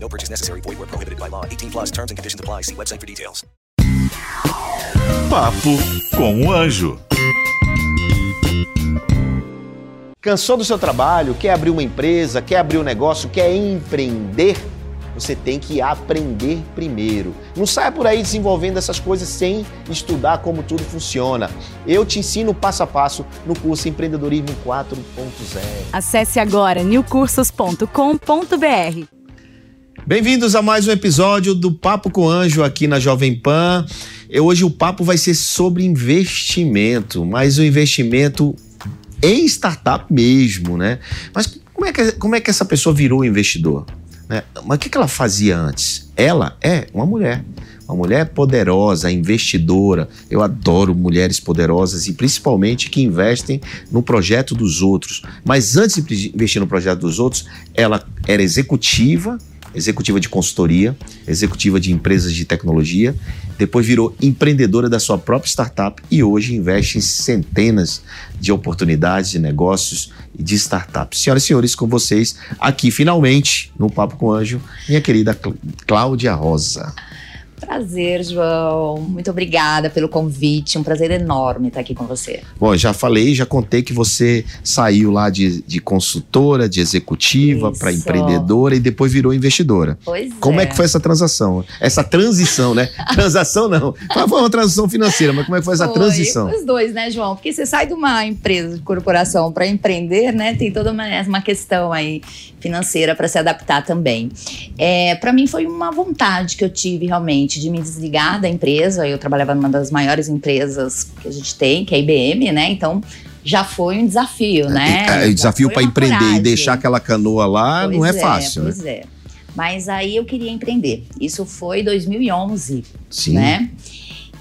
No purchase necessary. Void where prohibited by law. 18 plus terms and conditions apply. See website for details. Papo com o Anjo. Cansou do seu trabalho? Quer abrir uma empresa? Quer abrir um negócio? Quer empreender? Você tem que aprender primeiro. Não saia por aí desenvolvendo essas coisas sem estudar como tudo funciona. Eu te ensino passo a passo no curso Empreendedorismo 4.0. Acesse agora newcursos.com.br. Bem-vindos a mais um episódio do Papo com Anjo aqui na Jovem Pan. E Hoje o papo vai ser sobre investimento, mas o investimento em startup mesmo, né? Mas como é que, como é que essa pessoa virou investidor? né? Mas o que que ela fazia antes? Ela é uma mulher. Uma mulher poderosa, investidora. Eu adoro mulheres poderosas e principalmente que investem no projeto dos outros. Mas antes de investir no projeto dos outros, ela era executiva, executiva de consultoria, executiva de empresas de tecnologia, depois virou empreendedora da sua própria startup e hoje investe em centenas de oportunidades de negócios e de startups. Senhoras e senhores, com vocês aqui finalmente no Papo com o Anjo, minha querida Cl- Cláudia Rosa. Prazer, João. Muito obrigada pelo convite. Um prazer enorme estar aqui com você. Bom, já falei, já contei que você saiu lá de, de consultora, de executiva para empreendedora e depois virou investidora. Pois Como é. que foi essa transação? Essa transição, né? transação não. Foi uma transição financeira, mas como é que foi essa Foi, transição? Os dois, né, João? Porque você sai de uma empresa de corporação para empreender, né? Tem toda uma, uma questão aí financeira para se adaptar também. É, para mim foi uma vontade que eu tive realmente de me desligar da empresa. Eu trabalhava numa das maiores empresas que a gente tem, que é a IBM, né? Então já foi um desafio, né? É, o desafio para empreender e coragem. deixar aquela canoa lá não é Pois fácil, né? Pois é. Mas aí eu queria empreender. Isso foi 2011, Sim. né?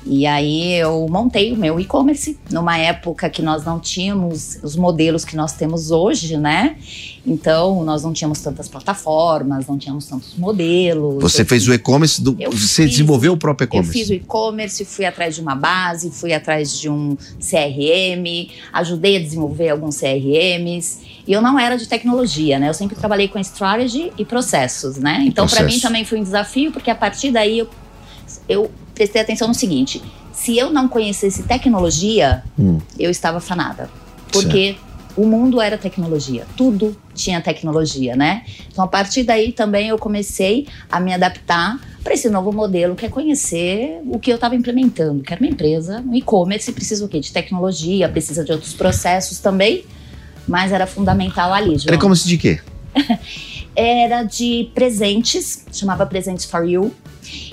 E aí eu montei o meu e-commerce numa época que nós não tínhamos os modelos que nós temos hoje, né? Então nós não tínhamos tantas plataformas, não tínhamos tantos modelos. Você Eu fez o e-commerce, do- você fiz- desenvolveu o próprio eu fiz e-commerce. o e-commerce, fui atrás de uma base, fui atrás de um CRM, ajudei a desenvolver alguns CRMs. E eu não era de tecnologia, né? Eu sempre trabalhei com strategy e processos, né? Então, para mim também foi um desafio, porque a partir daí eu, eu prestei atenção no seguinte: se eu não conhecesse tecnologia, Hum. eu estava fanada. Porque o mundo era tecnologia, tudo tinha tecnologia, né? Então, a partir daí também eu comecei a me adaptar para esse novo modelo, que é conhecer o que eu estava implementando, que era uma empresa, um e-commerce, precisa o quê? De tecnologia, precisa de outros processos também, mas era fundamental ali, João. E-commerce de quê? Era de presentes, chamava Presentes for You.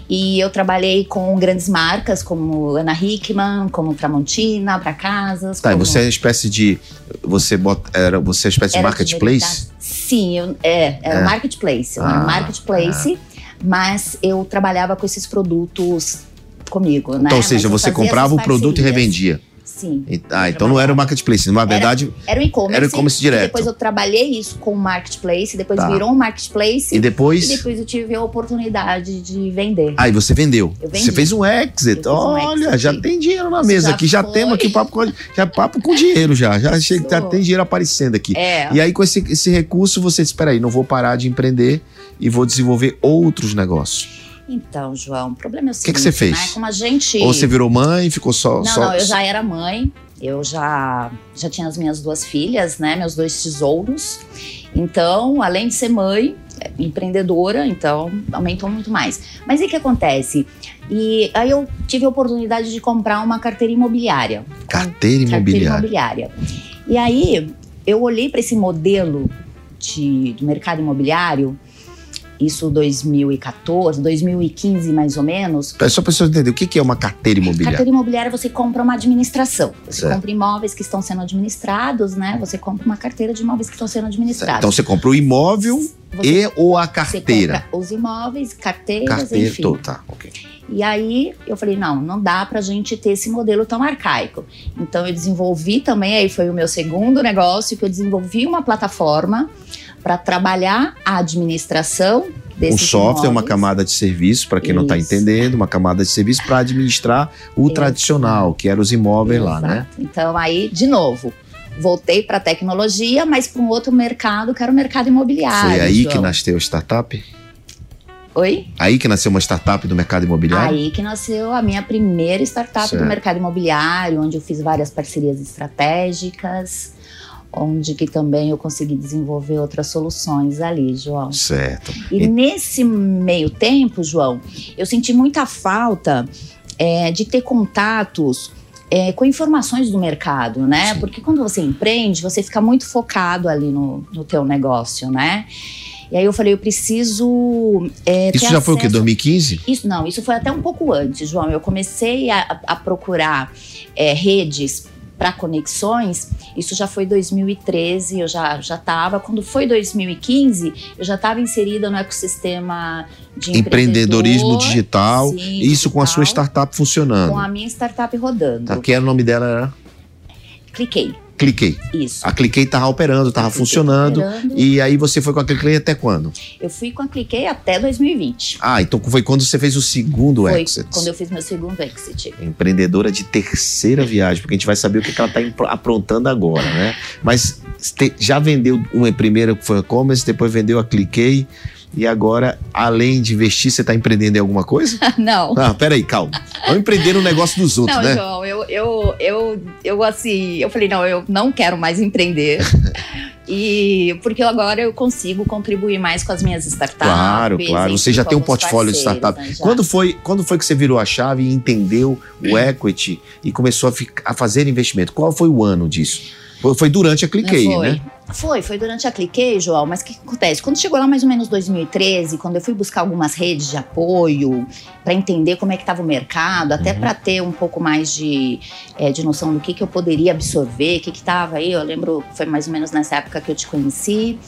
E eu trabalhei com grandes marcas como Ana Hickman, como Tramontina, para casas. Tá, e como... você é uma espécie de. Você bota. Era, você é uma espécie de Era marketplace? verdade. Sim, eu, é, era É. um marketplace. Ah, marketplace, mas eu trabalhava com esses produtos comigo, né? Então, ou Mas seja, eu você comprava o produto e revendia. Sim. E- ah, então não era o marketplace. Na verdade, Era o e-commerce. Era o e-commerce direto. Depois eu trabalhei isso com o marketplace, depois Tá. virou um marketplace. e depois. E depois eu tive a oportunidade de vender. Aí você vendeu. Você fez um exit. Um Olha, exit. já tem dinheiro na mesa já aqui. Já foi. temos aqui papo com, já papo com dinheiro já. Já, chega, já Isso. tem dinheiro aparecendo aqui. É. E aí, com esse, esse recurso, você disse: espera aí, não vou parar de empreender e vou desenvolver outros negócios. Então, João, o problema é o que seguinte, que você fez? Né? Como a gente... Ou você virou mãe, ficou só. Não, só não, eu já era mãe, eu já, já tinha as minhas duas filhas, né? Meus dois tesouros. Então, além de ser mãe, é, empreendedora, então aumentou muito mais. Mas e o que acontece? E aí eu tive a oportunidade de comprar uma carteira imobiliária. Carteira Carteira imobiliária. imobiliária. E aí eu olhei para esse modelo de, de mercado imobiliário, isso 2014, 2015 mais ou menos. Só para pessoa entender, o que é uma carteira imobiliária? Carteira imobiliária você compra uma administração. Você Certo. compra imóveis que estão sendo administrados, né? Você compra uma carteira de imóveis que estão sendo administrados. Então você compra o imóvel Você- e ou a você carteira. compra os imóveis, carteiras, Carteira, enfim. tô, tá, ok. E aí eu falei, não, não dá para a gente ter esse modelo tão arcaico. Então eu desenvolvi também, aí foi o meu segundo negócio, que eu desenvolvi uma plataforma para trabalhar a administração o software é uma camada de serviço, para quem tá Isso. não está entendendo, uma camada de serviço para administrar o Isso. tradicional, que eram os imóveis Exato. lá, né? Então, aí, de novo, voltei para a tecnologia, mas para um outro mercado, que era o mercado imobiliário. Foi aí João. que nasceu a startup? Oi? Aí que nasceu uma startup do mercado imobiliário? Aí que nasceu a minha primeira startup certo. do mercado imobiliário, onde eu fiz várias parcerias estratégicas onde que também eu consegui desenvolver outras soluções ali, João. Certo. E, e... nesse meio tempo, João, eu senti muita falta é, de ter contatos é, com informações do mercado, né? Sim. Porque quando você empreende, você fica muito focado ali no, no teu negócio, né? E aí eu falei, eu preciso. É, isso já acesso... foi o quê? 2015? Isso não, isso foi até um pouco antes, João. Eu comecei a, a procurar é, redes para conexões, isso já foi 2013, eu já já estava. Quando foi 2015, eu já estava inserida no ecossistema de empreendedorismo digital. Sim, isso digital, com a sua startup funcionando. Com a minha startup rodando. Tá, que era o nome dela? Era? Cliquei. Cliquei. Isso. A Cliquei tava operando, tava funcionando. Operando. E aí você foi com a Cliquei até quando? Eu fui com a Cliquei até 2020. Ah, então foi quando você fez o segundo foi exit. quando eu fiz meu segundo exit. Empreendedora de terceira viagem, porque a gente vai saber o que, ela tá aprontando agora, né? Mas já vendeu uma primeira que foi a e-commerce, depois vendeu a Cliquei. E agora, além de investir, você está empreendendo em alguma coisa? não. Ah, peraí, calma. Vamos empreender no negócio dos outros, não, né? Não, João, eu, eu, eu, eu, assim, eu falei, não, eu não quero mais empreender. E porque agora eu consigo contribuir mais com as minhas startups. Claro, claro. Você já tem um portfólio de startup. Né, quando foi, quando foi que você virou a chave e entendeu o equity e começou a, a fazer investimento? Qual foi o ano disso? Foi durante a Cliquei, né? Foi, foi durante a Cliquei, João, mas o que acontece? Quando chegou lá mais ou menos 2013, quando eu fui buscar algumas redes de apoio para entender como é que estava o mercado, até uhum. para ter um pouco mais de, é, de noção do que, que eu poderia absorver, o que estava aí, eu lembro, foi mais ou menos nessa época que eu te conheci,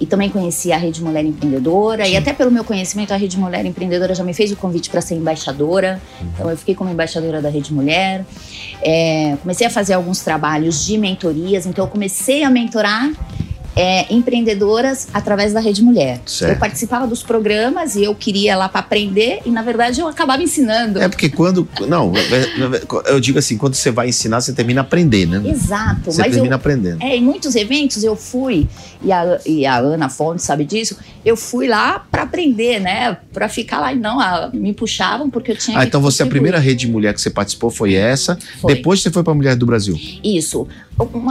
e também conheci a Rede Mulher Empreendedora, Sim. e até pelo meu conhecimento, a Rede Mulher Empreendedora já me fez o convite para ser embaixadora, uhum. então eu fiquei como embaixadora da Rede Mulher, é, comecei a fazer alguns trabalhos de mentorias, então eu comecei a mentorar é, empreendedoras através da Rede Mulher. Certo. Eu participava dos programas e eu queria lá para aprender e na verdade eu acabava ensinando. É porque quando não, eu digo assim, quando você vai ensinar você termina aprendendo, né? Exato. Você termina eu, aprendendo. É, em muitos eventos eu fui e a, e a Ana Fonte sabe disso. Eu fui lá para aprender, né? Para ficar lá e não a, me puxavam porque eu tinha. Ah, então você a primeira Rede Mulher que você participou foi essa. Foi. Depois você foi para Mulher do Brasil. Isso.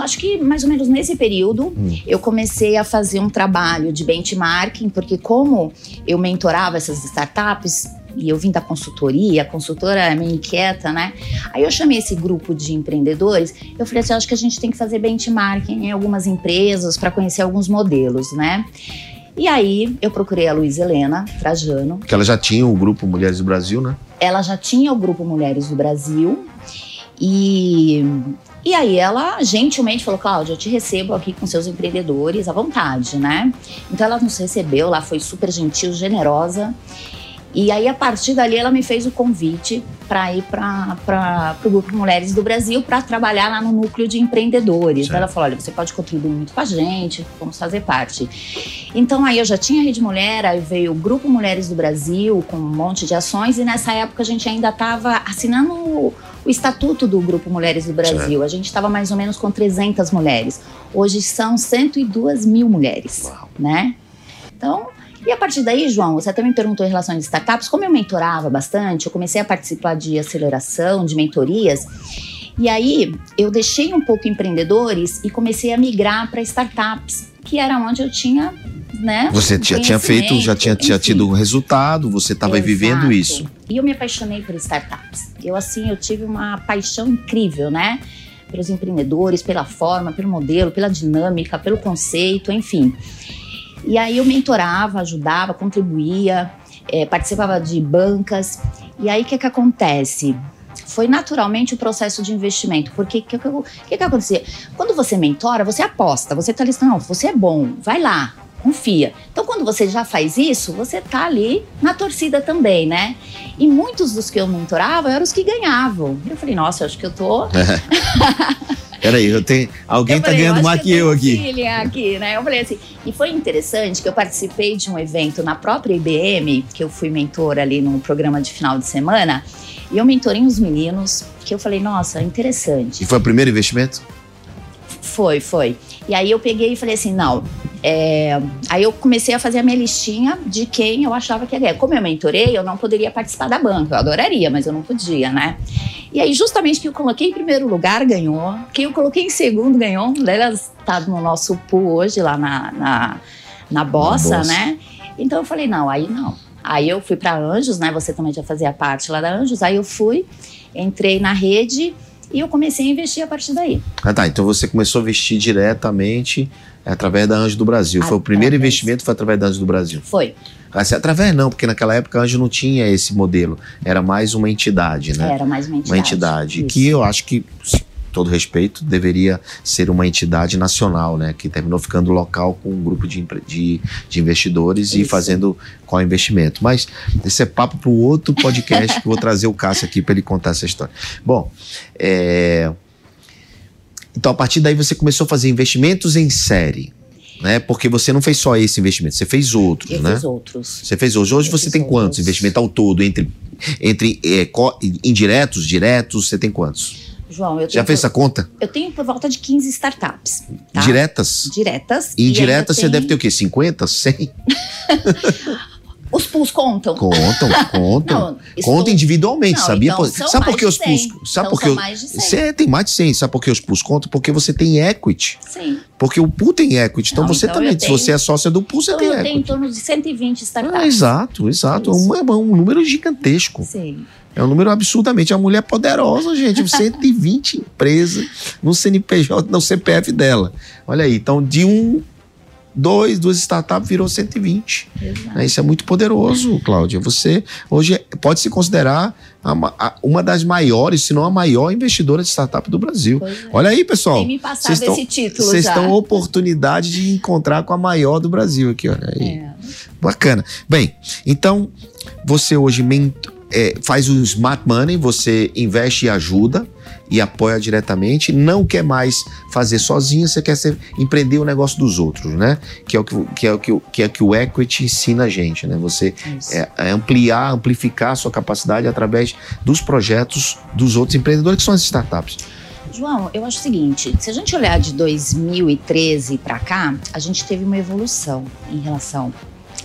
Acho que mais ou menos nesse período hum. eu comecei comecei a fazer um trabalho de benchmarking, porque como eu mentorava essas startups, e eu vim da consultoria, a consultora é meio inquieta, né? Aí eu chamei esse grupo de empreendedores, eu falei assim, acho que a gente tem que fazer benchmarking em algumas empresas para conhecer alguns modelos, né? E aí eu procurei a Luiz Helena Trajano. Que ela já tinha o grupo Mulheres do Brasil, né? Ela já tinha o grupo Mulheres do Brasil. E e aí ela gentilmente falou, Cláudia, eu te recebo aqui com seus empreendedores à vontade, né? Então ela nos recebeu, lá foi super gentil, generosa. E aí, a partir dali, ela me fez o convite para ir para o Grupo Mulheres do Brasil para trabalhar lá no núcleo de empreendedores. Ela falou: olha, você pode contribuir muito com a gente, vamos fazer parte. Então, aí eu já tinha a Rede Mulher, aí veio o Grupo Mulheres do Brasil com um monte de ações, e nessa época a gente ainda estava assinando o, estatuto do Grupo Mulheres do Brasil. A gente estava mais ou menos com 300 mulheres. Hoje são 102 mil mulheres, Uau. né? Então, e a partir daí, João, você também perguntou em relação a startups. Como eu mentorava bastante, eu comecei a participar de aceleração, de mentorias. E aí eu deixei um pouco empreendedores e comecei a migrar para startups, que era onde eu tinha, né? Você já tinha feito, já tinha, tinha tido um resultado, você estava vivendo isso. E eu me apaixonei por startups. Eu assim, eu tive uma paixão incrível, né? Pelos empreendedores, pela forma, pelo modelo, pela dinâmica, pelo conceito, enfim. E aí eu mentorava, ajudava, contribuía, é, participava de bancas. E aí o que, que acontece? Foi naturalmente o processo de investimento. Porque o que, que, que, acontecia? Quando você mentora, você aposta, você está listando, não, você é bom, vai lá, confia. Então, quando você já faz isso, você tá ali na torcida também, né? E muitos dos que eu mentorava eram os que ganhavam. Eu falei, nossa, eu acho que eu tô. Peraí, eu tenho. Alguém Eu tá falei, ganhando mais que eu aqui. aqui, né? Eu falei assim, e foi interessante que eu participei de um evento na própria IBM, que eu fui mentora ali no programa de final de semana, e eu mentorei uns meninos que eu falei, nossa, interessante. E foi o primeiro investimento? Foi, foi. E aí eu peguei e falei assim, não. é, Aí eu comecei a fazer a minha listinha de quem eu achava que ia ganhar. Como eu mentorei, eu não poderia participar da banca. Eu adoraria, mas eu não podia, né? E aí, justamente quem eu coloquei em primeiro lugar ganhou. Quem eu coloquei em segundo ganhou. Elas tá no nosso pool hoje lá na, na, na Bossa, Bossa. né? Então eu falei, não, aí não. Aí eu fui para Anjos, né? Você também já fazia parte lá da Anjos. Aí eu fui, entrei na rede e eu comecei a investir a partir daí. Ah, tá. Então você começou a investir diretamente através da Anjo do Brasil. Foi o primeiro Através. investimento foi através da Anjo do Brasil. Foi. Assim, através não, porque naquela época a Anjo não tinha esse modelo. Era mais uma entidade, né? Era mais uma entidade. uma entidade Isso. que eu acho que, todo respeito, deveria ser uma entidade nacional, né? Que terminou ficando local com um grupo de, de, de investidores e Isso. fazendo qual investimento. Mas esse é papo para o outro podcast que eu vou trazer o Cássio aqui para ele contar essa história. Bom, é, então a partir daí você começou a fazer investimentos em série. Né? Porque você não fez só esse investimento, você fez outros, Eu né? fiz outros. Você fez hoje. Hoje Eu você tem quantos outros. investimentos ao todo? Entre, entre é, indiretos, diretos, você tem quantos? João, eu Já tenho, fez essa conta? eu tenho por volta de 15 startups. Tá? Diretas? Diretas. E indiretas você tem- deve ter o quê? 50? 100? Os pools contam. Contam, contam. Não, estou- Conta individualmente, Não, sabia? então são sabe por que os de 100. pools... Sabe Então por que são os- mais de 100. Você tem mais de 100. Sabe por que os pools contam? Porque você tem equity. Sim. Porque o pool tem equity. Então Não, você então também, se tenho- você é sócia do pool, você Então tem eu tenho em equity. torno de 120 startups. Ah, exato, exato. Isso. Um, é um número gigantesco. Sim. É um número absurdamente. É uma mulher poderosa, gente. 120 empresas no CNPJ, no CPF dela. Olha aí. Então, de um, dois, duas startups virou 120. Exato. Isso é muito poderoso, Cláudia. Você hoje pode se considerar uma das maiores, se não a maior investidora de startup do Brasil. É. Olha aí, pessoal. Tem me passado Vocês estão- esse título Vocês estão oportunidade de encontrar com a maior do Brasil aqui, olha aí. É. Bacana. Bem, então você hoje é, faz o smart money, você investe e ajuda e apoia diretamente, não quer mais fazer sozinho, você quer ser, empreender o negócio dos outros, né? Que é o que, o- que, é o, que, que é que o equity ensina a gente, né? Você é, é ampliar, amplificar a sua capacidade através dos projetos dos outros empreendedores, que são as startups. João, eu acho o seguinte: se a gente olhar de 2013 para cá, a gente teve uma evolução em relação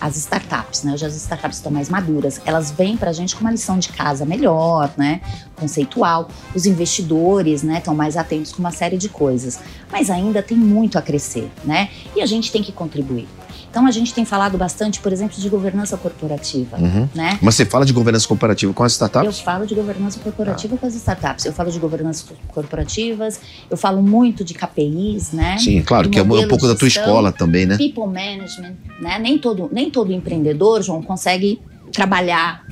às startups, né? Hoje as startups estão mais maduras, elas vêm para a gente com uma lição de casa melhor, né? Conceitual. Os investidores, né, estão mais atentos com uma série de coisas, mas ainda tem muito a crescer, né? E a gente tem que contribuir. Então a gente tem falado bastante, por exemplo, de governança corporativa, Uhum. né? Mas você fala de governança comparativa com as Eu startups? falo de governança corporativa com as startups, eu falo de governança corporativas, eu falo muito de KPIs, né? Sim, claro, que é um pouco da tua escola também, né? People management, né? Nem todo, nem todo empreendedor, João, consegue trabalhar,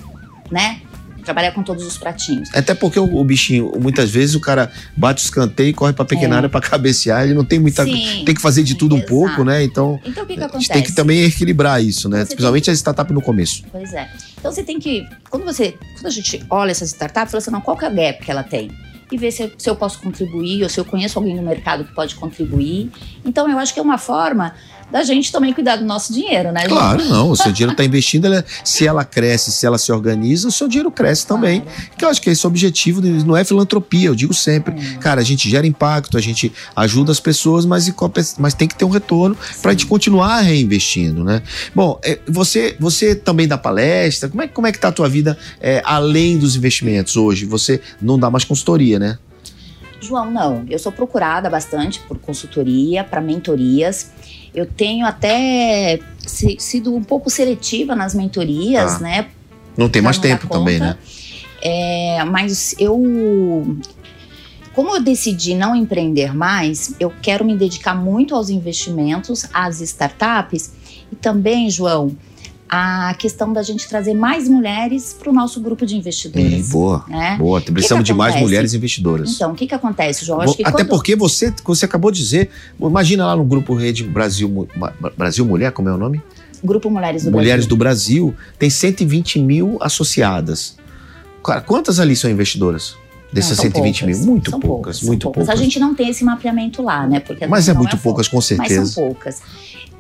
né? Trabalhar com todos os pratinhos. Até porque o, o bichinho, muitas vezes o cara bate o escanteio e corre pra pequena É. área pra cabecear, ele não tem muita. Sim, tem que fazer de tudo um exato. pouco, né? Então, Então o que, que a acontece? gente tem que também equilibrar isso, né? Você Principalmente as startups no começo. Pois é. Então você tem que. Quando você. Quando a gente olha essas startups, fala assim, não, qual que é a gap que ela tem? E ver se, se eu posso contribuir, ou se eu conheço alguém no mercado que pode contribuir. Então eu acho que é uma forma da gente também cuidar do nosso dinheiro, né? gente? Claro, não. O seu dinheiro está investindo, ela- se ela cresce, se ela se organiza, o seu dinheiro cresce também. Claro. Que eu acho que esse é o objetivo, não é filantropia, eu digo sempre. Hum. Cara, a gente gera impacto, a gente ajuda as pessoas, mas, mas tem que ter um retorno para a gente continuar reinvestindo, né? Bom, é, você, você também dá palestra, como é, como é que tá a tua vida é, além dos investimentos hoje? Você não dá mais consultoria, né? João, não. Eu sou procurada bastante por consultoria, para mentorias. Eu tenho até se- sido um pouco seletiva nas mentorias, Ah, né? Não tem mais tempo também, né? É, mas eu. Como eu decidi não empreender mais, eu quero me dedicar muito aos investimentos, às startups e também, João, a questão da gente trazer mais mulheres para o nosso grupo de investidores. Ih, boa, né? boa. Precisamos de mais mulheres investidoras. Então, o que, que acontece, João? Acho que Até quando- porque você, você acabou de dizer, imagina lá no grupo Rede Brasil, Brasil Mulher, como é o nome? Grupo Mulheres do Mulheres Brasil. do Brasil, tem 120 mil associadas. Cara, quantas ali são investidoras? Dessas Não, são 120 poucas. mil? Muito poucas, são muito poucas. A gente não tem esse mapeamento lá, né? Porque Mas é muito foco. poucas, com Mas certeza. são poucas.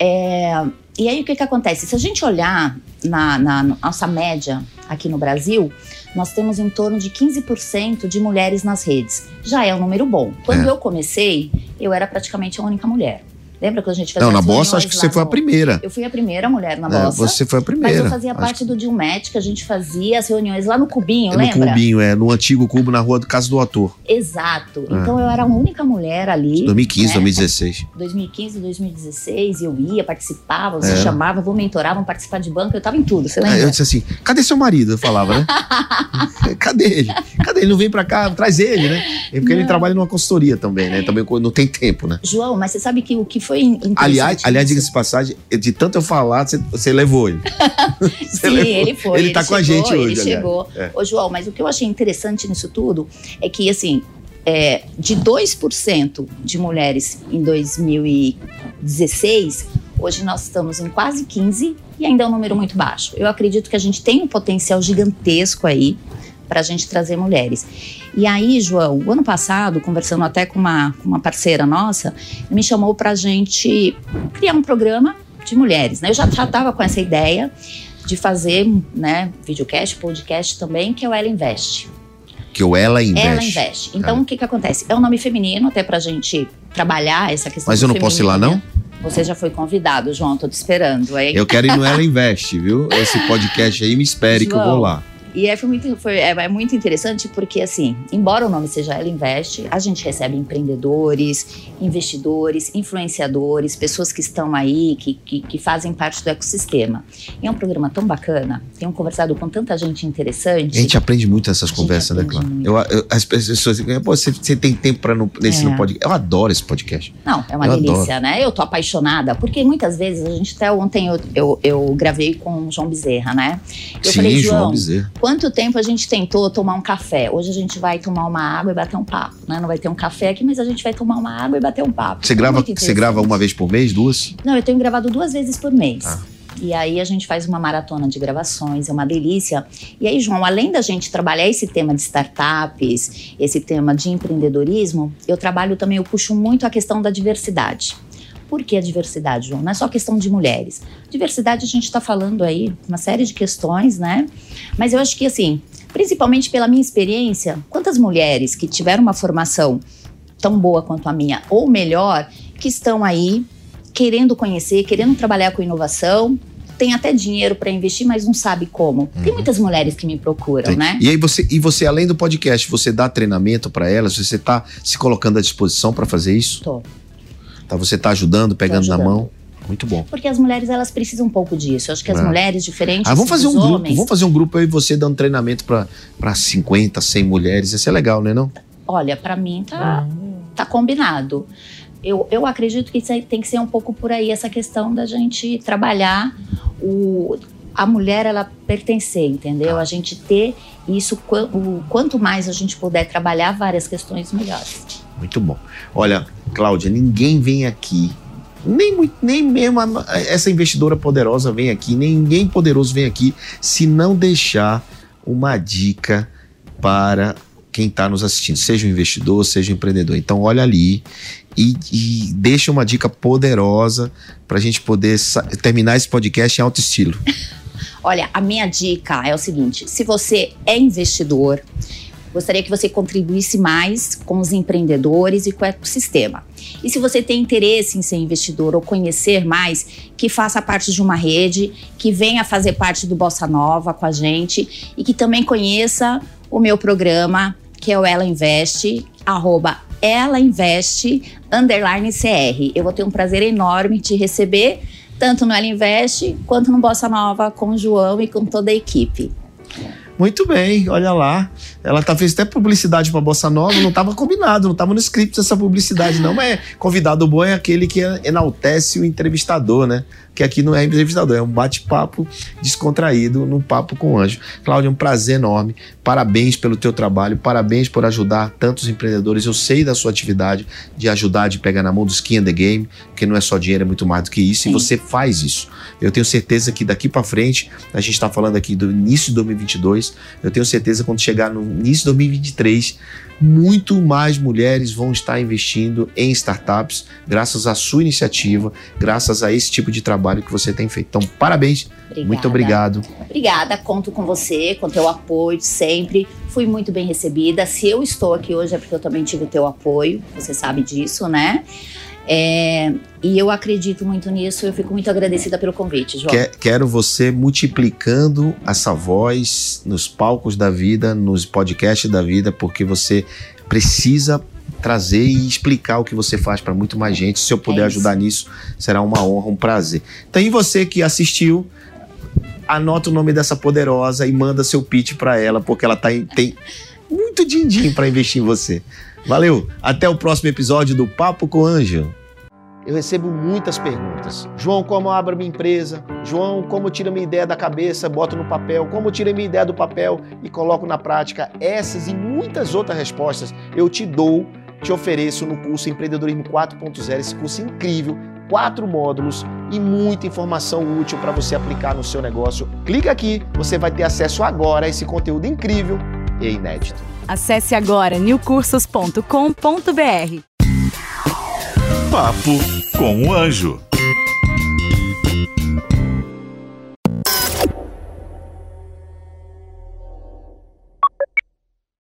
É, E aí, o que, que acontece? Se a gente olhar na, na nossa média aqui no Brasil, nós temos em torno de 15% de mulheres nas redes. Já é um número bom. Quando É. eu comecei, eu era praticamente a única mulher. Lembra quando a gente fazia Não, na Bossa acho que você foi a no- primeira. Eu fui a primeira mulher na É, Bossa. você foi a primeira. Mas eu fazia parte do Dilmet, que a gente fazia as reuniões lá no Cubinho, É no lembra? Cubinho, é, no antigo Cubo, na rua do Casa do Ator. Exato. Ah. Então eu era a única mulher ali. 2015, né? 2016. 2015, 2016, eu ia, participava, você É. chamava, vou mentorar, vamos participar de banco, eu tava em tudo, você lembra? Aí eu disse assim: cadê seu marido? Eu falava, né? cadê ele? Cadê ele? Não vem pra cá, traz ele, né? É porque ele Não. trabalha numa consultoria também, né? Também não tem tempo, né? João, mas você sabe que o que foi Aliás, aliás diga-se de passagem, de tanto eu falar, você, você levou ele. Sim, levou. ele foi. Ele tá com a gente hoje, Ele aliás. chegou. É. Ô, João, mas o que eu achei interessante nisso tudo é que, assim, é, de 2% de mulheres em 2016, hoje nós estamos em quase 15% e ainda é um número muito baixo. Eu acredito que a gente tem um potencial gigantesco aí para a gente trazer mulheres. E aí, João, o ano passado, conversando até com uma, uma parceira nossa, me chamou para a gente criar um programa de mulheres. Né? Eu já estava com essa ideia de fazer né, videocast, podcast também, que é o Ela Invest. Que o Ela Investe. Ela Invest. Então, É. o que, que acontece? É um nome feminino, até pra gente trabalhar essa questão Mas eu não posso ir lá, não? Você já foi convidado, João, tô te esperando, hein? Eu quero ir no Ela Investe, viu? Esse podcast aí, me espere que eu vou João. lá. E é, foi muito, foi- é, é muito interessante porque, assim, embora o nome seja Ela Invest, a gente recebe empreendedores, investidores, influenciadores, pessoas que estão aí, que, que, que fazem parte do ecossistema. E é um programa tão bacana, tenho conversado com tanta gente interessante. A gente aprende muito nessas conversas, né, muito. Eu, eu- as pessoas dizem, você, você tem tempo pra no, nesse É. podcast? Eu adoro esse podcast. Não, é uma Eu delícia, né? Eu tô apaixonada, porque muitas vezes a gente até ontem eu, eu, eu gravei com o João Bezerra, né? Eu Sim, falei, João João, Bezerra. Quanto tempo a gente tentou tomar um café? Hoje a gente vai tomar uma água e bater um papo, né? Não vai ter um café aqui, mas a gente vai tomar uma água e bater um papo. Você grava, Muito você grava uma vez por mês, duas? Não, eu tenho gravado duas vezes por mês. Ah. E aí a gente faz uma maratona de gravações, é uma delícia. E aí, João, além da gente trabalhar esse tema de startups, esse tema de empreendedorismo, eu trabalho também, eu puxo muito a questão da diversidade. Por que a diversidade, João? Não é só questão de mulheres. Diversidade a gente está falando aí uma série de questões, né? Mas eu acho que assim, principalmente pela minha experiência, quantas mulheres que tiveram uma formação tão boa quanto a minha, ou melhor, que estão aí querendo conhecer, querendo trabalhar com inovação, tem até dinheiro para investir, mas não sabe como. Tem muitas mulheres que me procuram, Tem. né? E aí você, e você além do podcast, você dá treinamento pra elas? Você está se colocando à disposição pra fazer isso? Tô. Tá, você tá ajudando, pegando na ajudando. mão? Muito bom. Porque as mulheres, elas precisam um pouco disso. Eu acho que as É. mulheres, diferentes Ah, vamos fazer um grupo. homens... Vamos fazer um grupo eu e você dando treinamento pra 50, 100 mulheres. Isso é legal, né, não? Olha, para mim tá, tá combinado. Eu, eu acredito que aí tem que ser um pouco por aí, essa questão da gente trabalhar o, a mulher, ela pertencer, entendeu? A gente ter isso, o, quanto mais a gente puder trabalhar várias questões, melhores. Muito bom. Olha, Cláudia, ninguém vem aqui, nem, nem mesmo a- essa investidora poderosa vem aqui, ninguém poderoso vem aqui, se não deixar uma dica para quem está nos assistindo, seja um investidor, seja um empreendedor. Então, olha ali e, e deixa uma dica poderosa para a gente poder terminar esse podcast em alto estilo. Olha, a minha dica é o seguinte: se você é investidor, gostaria que você contribuísse mais com os empreendedores e com o ecossistema. E se você tem interesse em ser investidor ou conhecer mais, que faça parte de uma rede, que venha fazer parte do Bossa Nova com a gente e que também conheça o meu programa, que é o Ela Investe, arroba Ela Investe, underline CR. Eu vou ter um prazer enorme de receber tanto no Ela Investe quanto no Bossa Nova com o João e com toda a equipe. Muito bem, olha lá. Ela tá, fez até publicidade pra Bossa Nova, não tava combinado, não tava no script essa publicidade, não. Mas convidado bom é aquele que enaltece o entrevistador, né? Que aqui não é entrevistador, é um bate-papo descontraído no Papo com o Anjo. Cláudia, é um prazer enorme. Parabéns pelo teu trabalho, parabéns por ajudar tantos empreendedores. Eu sei da sua atividade de ajudar, de pegar na mão do skin in the game, porque não é só dinheiro, é muito mais do que isso, Sim. e você faz isso. Eu tenho certeza que daqui para frente, a gente está falando aqui do início de 2022, eu tenho certeza que quando chegar no início de 2023, muito mais mulheres vão estar investindo em startups, graças à sua iniciativa, graças a esse tipo de trabalho que você tem feito. Então, parabéns, Obrigada. muito obrigado. Obrigada, conto com você, com teu apoio sempre. Fui muito bem recebida. Se eu estou aqui hoje é porque eu também tive o teu apoio, você sabe disso, né? É, e eu acredito muito nisso, eu fico muito agradecida pelo convite, João. Quero você multiplicando essa voz nos palcos da vida, nos podcasts da vida, porque você precisa trazer e explicar o que você faz para muito mais gente. Se eu puder é ajudar nisso, será uma honra, um prazer. Então, e você que assistiu, anota o nome dessa poderosa e manda seu pitch para ela, porque ela tá em, tem muito din-din para investir em você. Valeu, até o próximo episódio do Papo com Anjo eu recebo muitas perguntas. João, como abro minha empresa? João, como eu tiro minha ideia da cabeça, boto no papel? Como eu tiro minha ideia do papel e coloco na prática? Essas e muitas outras respostas eu te dou, te ofereço no curso Empreendedorismo 4.0, esse curso incrível, quatro módulos e muita informação útil para você aplicar no seu negócio. Clica aqui, você vai ter acesso agora a esse conteúdo incrível e inédito. Acesse agora newcursos.com.br. Papo com o Anjo.